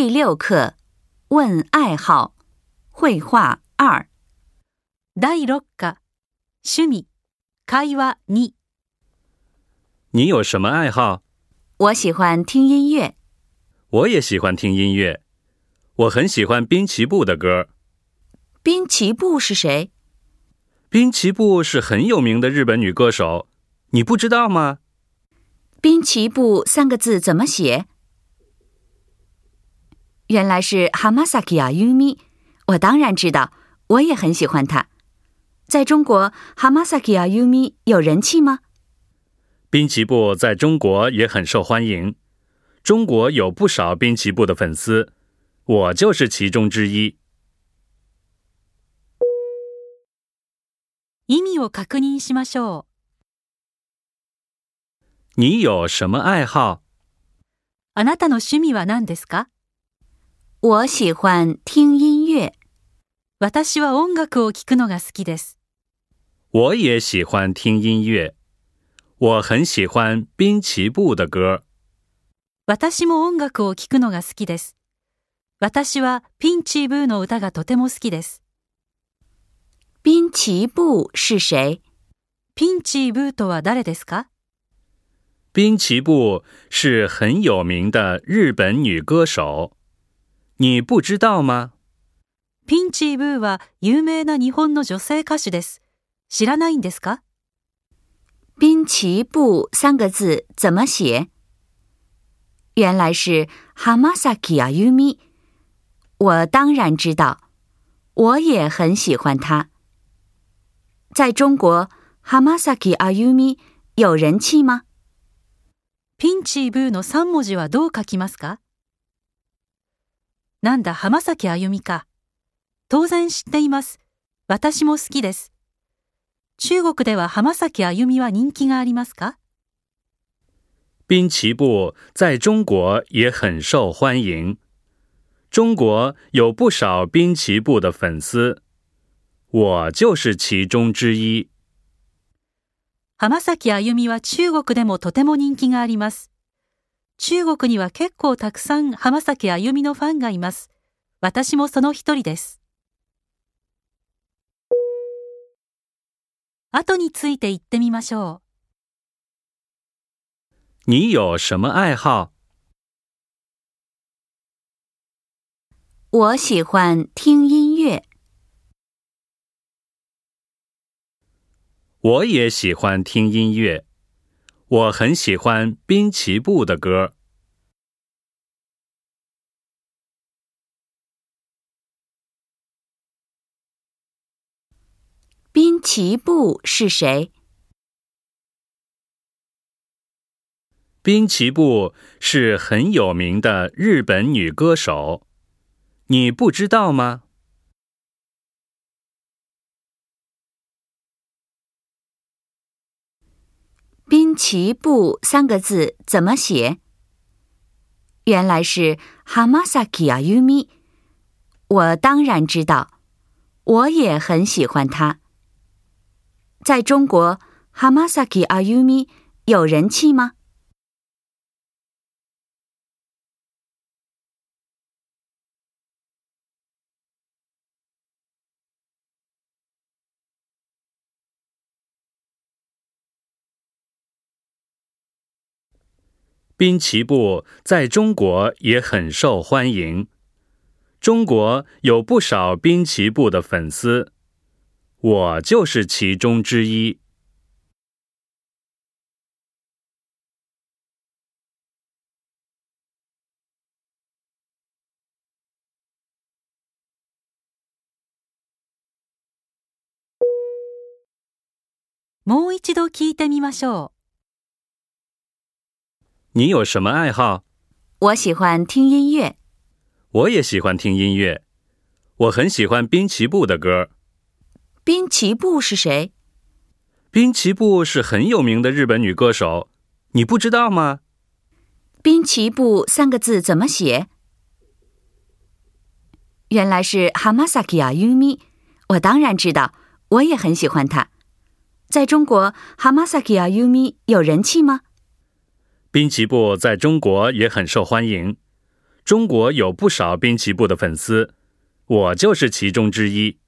第六课，问爱好，绘画二。第六课，趣味，开挖你。你有什么爱好？我喜欢听音乐。我也喜欢听音乐。我很喜欢滨崎步的歌。滨崎步是谁？滨崎步是很有名的日本女歌手，你不知道吗？滨崎步三个字怎么写？原来是 Hamasaki y u m i 我当然知道，我也很喜欢他。在中国，Hamasaki y u m i 有人气吗？滨崎步在中国也很受欢迎，中国有不少滨崎步的粉丝，我就是其中之一。意味を確認しましょう。你有什么爱好？あなたの趣味は何ですか？我喜欢听音乐。私は音楽を聴くのが好きです。我也喜欢听音乐。我很喜欢滨崎步的歌。私も音楽を聴くのが好きです。私はピンチーブーの歌がとても好きです。ピンチーブー是谁ピンチーブーとは誰ですか滨崎步是很有名的日本女歌手。你不知道吗 p i n 名な日本の女性歌手，。知らないんですかピンチーブー三个字怎么写？原来是 h a m a s u m i 我当然知道，我也很喜欢她。在中国 h a m a s u m i 有人气吗の三文字はどう書きますか？なんだ浜崎あゆみか。当然知っています。私も好きです。中国では浜崎あゆみは人気がありますか滨崎步在中国也很受欢迎。中国有不少滨崎步的粉丝。我就是其中之一。浜崎あゆみは中国でもとても人気があります。中国には結構たくさん浜崎あゆみのファンがいます。私もその一人です。後について言ってみましょう。你有什么爱好？我喜欢听音乐。我也喜欢听音乐。我很喜欢滨崎步的歌。滨崎步是谁？滨崎步是很有名的日本女歌手，你不知道吗？齐步三个字怎么写？原来是 Hamasaki Ayumi。我当然知道，我也很喜欢他。在中国，Hamasaki Ayumi 有人气吗？兵棋布在中国也很受欢迎，中国有不少兵棋布的粉丝，我就是其中之一。もう一度聞いてみましょう。你有什么爱好？我喜欢听音乐。我也喜欢听音乐。我很喜欢滨崎步的歌。滨崎步是谁？滨崎步是很有名的日本女歌手，你不知道吗？滨崎步三个字怎么写？原来是 Hamasaki Ayumi。我当然知道，我也很喜欢她。在中国，Hamasaki Ayumi 有人气吗？滨崎步在中国也很受欢迎，中国有不少滨崎步的粉丝，我就是其中之一。